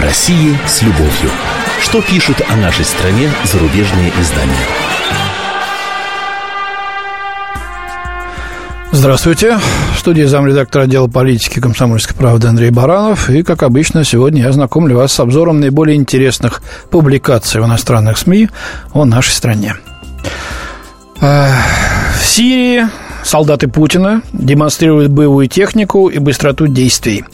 О России с любовью. Что пишут о нашей стране зарубежные издания? Здравствуйте. В студии замредактора отдела политики комсомольской правды Андрей Баранов. И, как обычно, сегодня я знакомлю вас с обзором наиболее интересных публикаций в иностранных СМИ о нашей стране. Э, в Сирии солдаты Путина демонстрируют боевую технику и быстроту действий.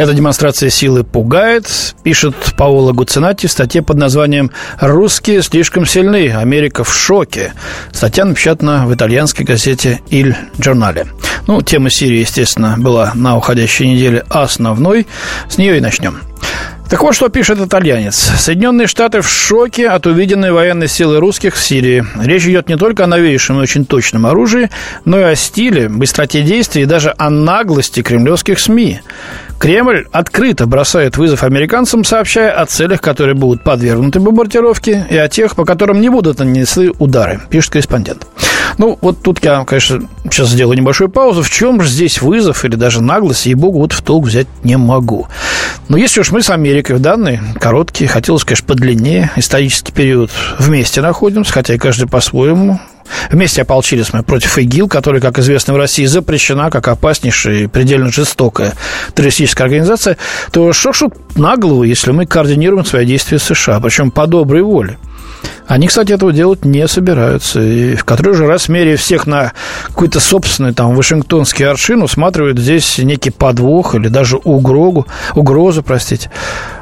Эта демонстрация силы пугает, пишет Паоло Гуцинати в статье под названием «Русские слишком сильны, Америка в шоке». Статья напечатана в итальянской газете «Иль Джорнале». Ну, тема Сирии, естественно, была на уходящей неделе основной. С нее и начнем. Так вот, что пишет итальянец. Соединенные Штаты в шоке от увиденной военной силы русских в Сирии. Речь идет не только о новейшем и очень точном оружии, но и о стиле, быстроте действий и даже о наглости кремлевских СМИ. Кремль открыто бросает вызов американцам, сообщая о целях, которые будут подвергнуты бомбардировке, и о тех, по которым не будут нанесены удары, пишет корреспондент. Ну, вот тут я, конечно, сейчас сделаю небольшую паузу. В чем же здесь вызов или даже наглость, ей-богу, вот в толк взять не могу. Но если уж мы с Америкой в данный короткий, хотелось, конечно, подлиннее исторический период вместе находимся, хотя и каждый по-своему, Вместе ополчились мы против ИГИЛ, которая, как известно, в России запрещена как опаснейшая и предельно жестокая террористическая организация, то что ж наглого, если мы координируем свои действия с США, причем по доброй воле. Они, кстати, этого делать не собираются. И в который же раз, меряя всех на какой-то собственный там вашингтонский аршин, усматривают здесь некий подвох или даже угрозу, угрозу, простите.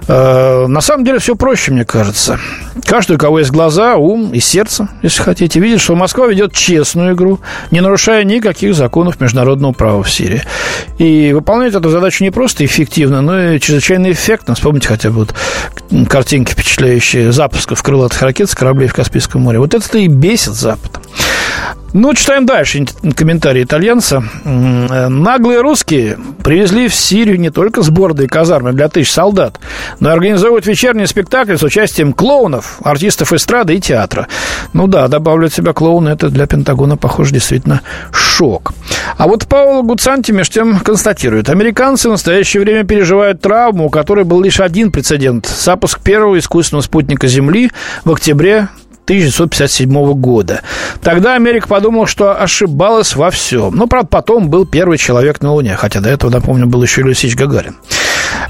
Э, на самом деле все проще, мне кажется. Каждый, у кого есть глаза, ум и сердце, если хотите, видит, что Москва ведет честную игру, не нарушая никаких законов международного права в Сирии. И выполняет эту задачу не просто эффективно, но и чрезвычайно эффектно. Вспомните хотя бы вот картинки впечатляющие запусков крылатых ракет с кораблей в Каспийском море. Вот это-то и бесит Запад. Ну, читаем дальше комментарий итальянца. Наглые русские привезли в Сирию не только сборные казармы для тысяч солдат, но и организовывают вечерние спектакли с участием клоунов, артистов эстрады и театра. Ну да, добавлю от себя клоуны, это для Пентагона, похоже, действительно шок. А вот Пауло Гуцанти между тем констатирует, американцы в настоящее время переживают травму, у которой был лишь один прецедент – запуск первого искусственного спутника Земли в октябре 1957 года. Тогда Америка подумала, что ошибалась во всем. Но, правда, потом был первый человек на Луне, хотя до этого, напомню, был еще Люсич Гагарин.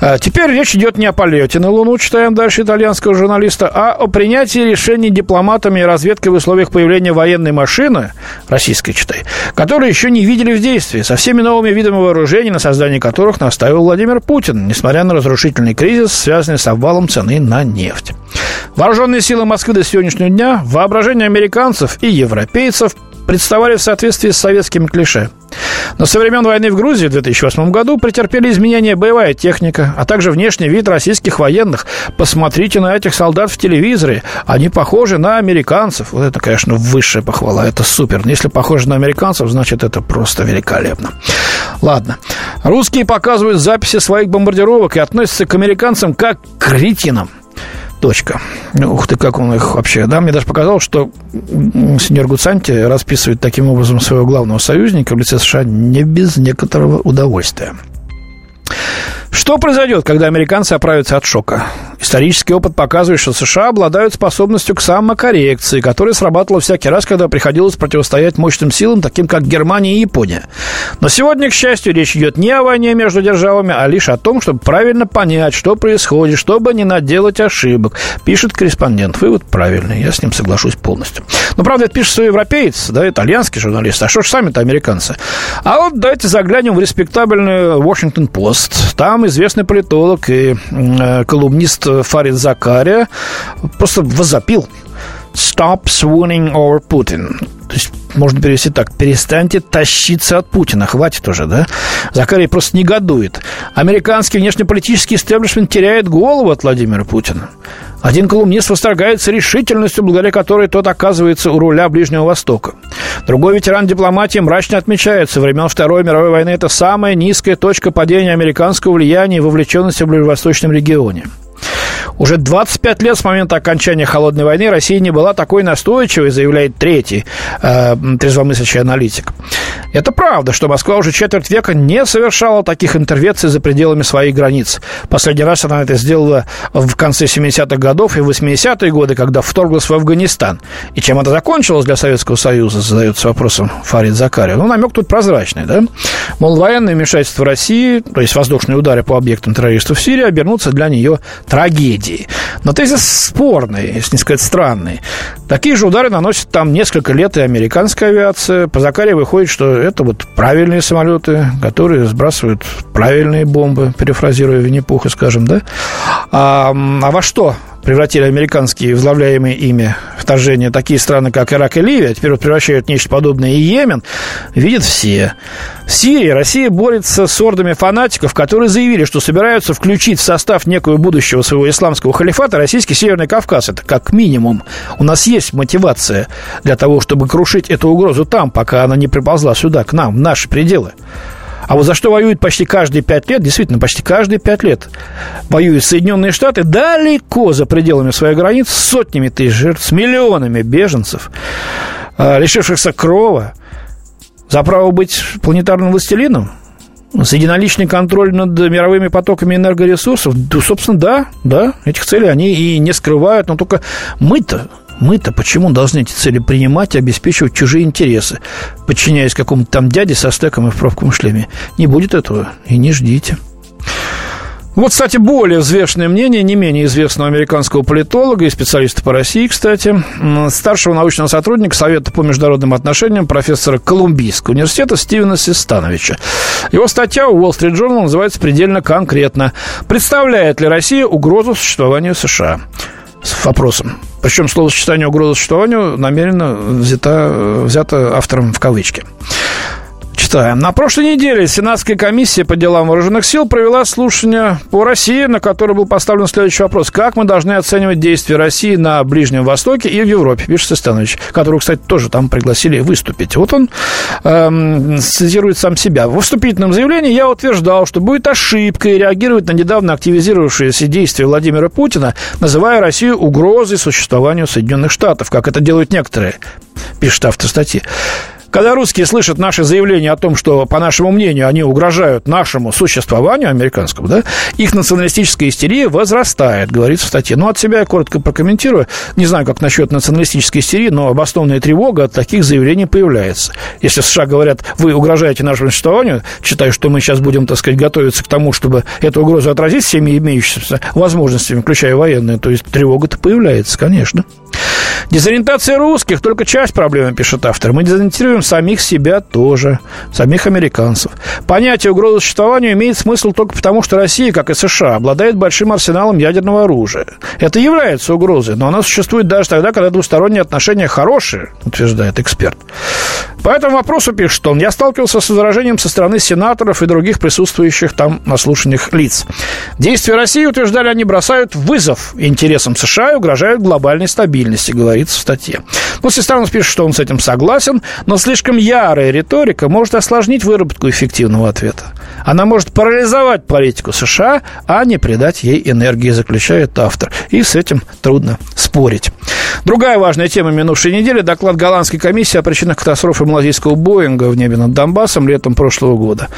А, теперь речь идет не о полете на Луну, читаем дальше итальянского журналиста, а о принятии решений дипломатами и разведкой в условиях появления военной машины, российской, читай, которые еще не видели в действии, со всеми новыми видами вооружений, на создание которых наставил Владимир Путин, несмотря на разрушительный кризис, связанный с обвалом цены на нефть. Вооруженные силы Москвы до сегодняшнего дня, воображение американцев и европейцев представали в соответствии с советскими клише. Но со времен войны в Грузии в 2008 году претерпели изменения боевая техника, а также внешний вид российских военных. Посмотрите на этих солдат в телевизоре. Они похожи на американцев. Вот это, конечно, высшая похвала. Это супер. Если похожи на американцев, значит, это просто великолепно. Ладно. Русские показывают записи своих бомбардировок и относятся к американцам как к кретинам. Точка. Ух ты, как он их вообще. Да, мне даже показалось, что сеньор Гуцанти расписывает таким образом своего главного союзника в лице США не без некоторого удовольствия. Что произойдет, когда американцы оправятся от шока? Исторический опыт показывает, что США обладают способностью к самокоррекции, которая срабатывала всякий раз, когда приходилось противостоять мощным силам, таким как Германия и Япония. Но сегодня, к счастью, речь идет не о войне между державами, а лишь о том, чтобы правильно понять, что происходит, чтобы не наделать ошибок, пишет корреспондент. Вывод правильный, я с ним соглашусь полностью. Но, правда, это пишет европеец, да, итальянский журналист, а что ж сами-то американцы? А вот давайте заглянем в респектабельную Washington Post. Там известный политолог и э, колумнист Фарид Закария просто возопил «Stop swooning over Putin». То есть можно перевести так. Перестаньте тащиться от Путина. Хватит уже, да? Закарий просто негодует. Американский внешнеполитический истеблишмент теряет голову от Владимира Путина. Один колумнист восторгается решительностью, благодаря которой тот оказывается у руля Ближнего Востока. Другой ветеран дипломатии мрачно отмечает, со времен Второй мировой войны это самая низкая точка падения американского влияния и вовлеченности в ближневосточном регионе. Уже 25 лет с момента окончания Холодной войны Россия не была такой настойчивой, заявляет третий э, трезвомыслящий аналитик. Это правда, что Москва уже четверть века не совершала таких интервенций за пределами своих границ. Последний раз она это сделала в конце 70-х годов и 80-е годы, когда вторглась в Афганистан. И чем это закончилось для Советского Союза, задается вопросом Фарид Закария. Ну, намек тут прозрачный, да? Мол, военное вмешательство России, то есть воздушные удары по объектам террористов в Сирии, обернутся для нее трагедией. Но тезис спорный, если не сказать странный. Такие же удары наносят там несколько лет и американская авиация. По Закаре выходит, что это вот правильные самолеты, которые сбрасывают правильные бомбы, перефразируя Винни-Пуха, скажем, да? А, а во что превратили американские возглавляемые ими вторжения такие страны, как Ирак и Ливия, теперь вот превращают в нечто подобное и Йемен, видят все. В Сирии Россия борется с ордами фанатиков, которые заявили, что собираются включить в состав некого будущего своего исламского халифата российский Северный Кавказ. Это как минимум. У нас есть мотивация для того, чтобы крушить эту угрозу там, пока она не приползла сюда, к нам, в наши пределы. А вот за что воюют почти каждые пять лет, действительно, почти каждые пять лет воюют Соединенные Штаты далеко за пределами своих границ, с сотнями тысяч жертв, с миллионами беженцев, а, лишившихся крова, за право быть планетарным властелином, с единоличный контроль над мировыми потоками энергоресурсов, да, собственно, да, да, этих целей они и не скрывают, но только мы-то мы-то почему должны эти цели принимать и обеспечивать чужие интересы, подчиняясь какому-то там дяде со стеком и в пробковом шлеме? Не будет этого и не ждите. Вот, кстати, более взвешенное мнение не менее известного американского политолога и специалиста по России, кстати, старшего научного сотрудника Совета по международным отношениям профессора Колумбийского университета Стивена Систановича. Его статья у Wall Street Journal называется предельно конкретно «Представляет ли Россия угрозу существованию США?» с вопросом. Причем словосочетание угроза существованию намеренно взято, взято автором в кавычки. Читаем. На прошлой неделе Сенатская комиссия по делам вооруженных сил провела слушание по России, на которое был поставлен следующий вопрос. Как мы должны оценивать действия России на Ближнем Востоке и в Европе, пишет Станович, которого, кстати, тоже там пригласили выступить. Вот он эм, цитирует сам себя. В вступительном заявлении я утверждал, что будет ошибкой реагировать на недавно активизировавшиеся действия Владимира Путина, называя Россию угрозой существованию Соединенных Штатов, как это делают некоторые, пишет автор статьи. Когда русские слышат наши заявления о том, что, по нашему мнению, они угрожают нашему существованию американскому, да, их националистическая истерия возрастает, говорится в статье. Ну, от себя я коротко прокомментирую. Не знаю, как насчет националистической истерии, но обоснованная тревога от таких заявлений появляется. Если США говорят, вы угрожаете нашему существованию, считаю, что мы сейчас будем, так сказать, готовиться к тому, чтобы эту угрозу отразить всеми имеющимися возможностями, включая военные, то есть тревога-то появляется, конечно. Дезориентация русских – только часть проблемы, пишет автор. Мы дезориентируем самих себя тоже, самих американцев. Понятие угрозы существованию имеет смысл только потому, что Россия, как и США, обладает большим арсеналом ядерного оружия. Это является угрозой, но она существует даже тогда, когда двусторонние отношения хорошие, утверждает эксперт. По этому вопросу, пишет он, я сталкивался с возражением со стороны сенаторов и других присутствующих там на слушаниях лиц. Действия России, утверждали они, бросают вызов интересам США и угрожают глобальной стабильности, говорится в статье. Ну, Сестранов пишет, что он с этим согласен, но слишком ярая риторика может осложнить выработку эффективного ответа. Она может парализовать политику США, а не придать ей энергии, заключает автор. И с этим трудно спорить. Другая важная тема минувшей недели – доклад голландской комиссии о причинах катастрофы малазийского Боинга в небе над Донбассом летом прошлого года.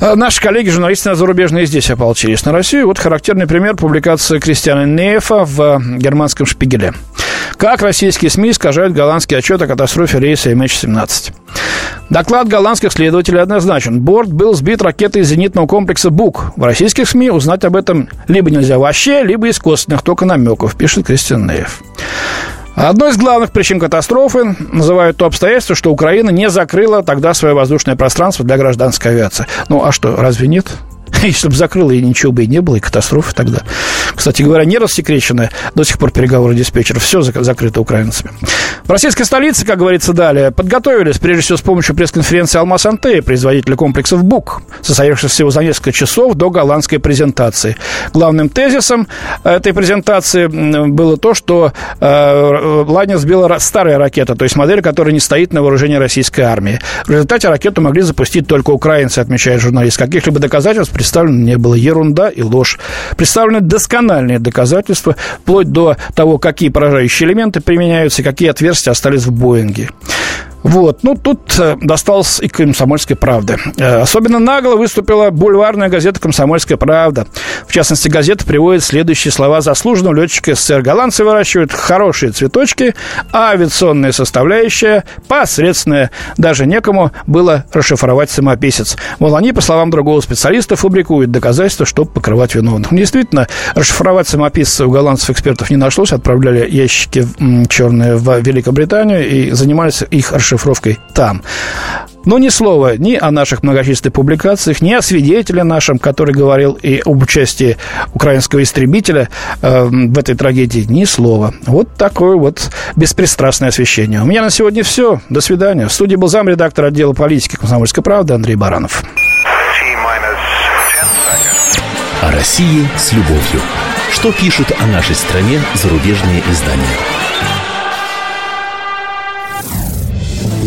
А наши коллеги, журналисты зарубежные, здесь ополчились на Россию. Вот характерный пример публикации Кристиана Нейфа в германском «Шпигеле». Как российские СМИ искажают голландский отчет о катастрофе рейса MH17. Доклад голландских следователей однозначен. Борт был сбит ракетой зенитного комплекса «Бук». В российских СМИ узнать об этом либо нельзя вообще, либо из косвенных только намеков, пишет Кристиан Неев. Одной из главных причин катастрофы называют то обстоятельство, что Украина не закрыла тогда свое воздушное пространство для гражданской авиации. Ну, а что, разве нет? Если бы закрыла, и ничего бы и не было, и катастрофы тогда. Кстати говоря, не рассекреченные до сих пор переговоры диспетчеров. Все закрыто украинцами. В российской столице, как говорится далее, подготовились, прежде всего, с помощью пресс-конференции «Алмаз Анте», производителя комплексов «БУК», состоявшегося всего за несколько часов до голландской презентации. Главным тезисом этой презентации было то, что э, лайнер сбила старая ракета, то есть модель, которая не стоит на вооружении российской армии. В результате ракету могли запустить только украинцы, отмечает журналист. Каких-либо доказательств представлено не было. Ерунда и ложь. Представлены досконально феноменальные доказательства, вплоть до того, какие поражающие элементы применяются какие отверстия остались в Боинге. Вот, ну тут э, досталось и «Комсомольской правды». Э, особенно нагло выступила бульварная газета «Комсомольская правда». В частности, газета приводит следующие слова заслуженного летчика СССР. Голландцы выращивают хорошие цветочки, а авиационная составляющая посредственная. Даже некому было расшифровать самописец. Мол, они, по словам другого специалиста, фабрикуют доказательства, чтобы покрывать виновных. Ну, действительно, расшифровать самописца у голландцев экспертов не нашлось. Отправляли ящики черные в Великобританию и занимались их расшифровкой расшифровкой там. Но ни слова ни о наших многочисленных публикациях, ни о свидетеле нашем, который говорил и об участии украинского истребителя э, в этой трагедии, ни слова. Вот такое вот беспристрастное освещение. У меня на сегодня все. До свидания. В студии был замредактор отдела политики «Комсомольской правды» Андрей Баранов. О России с любовью. Что пишут о нашей стране зарубежные издания?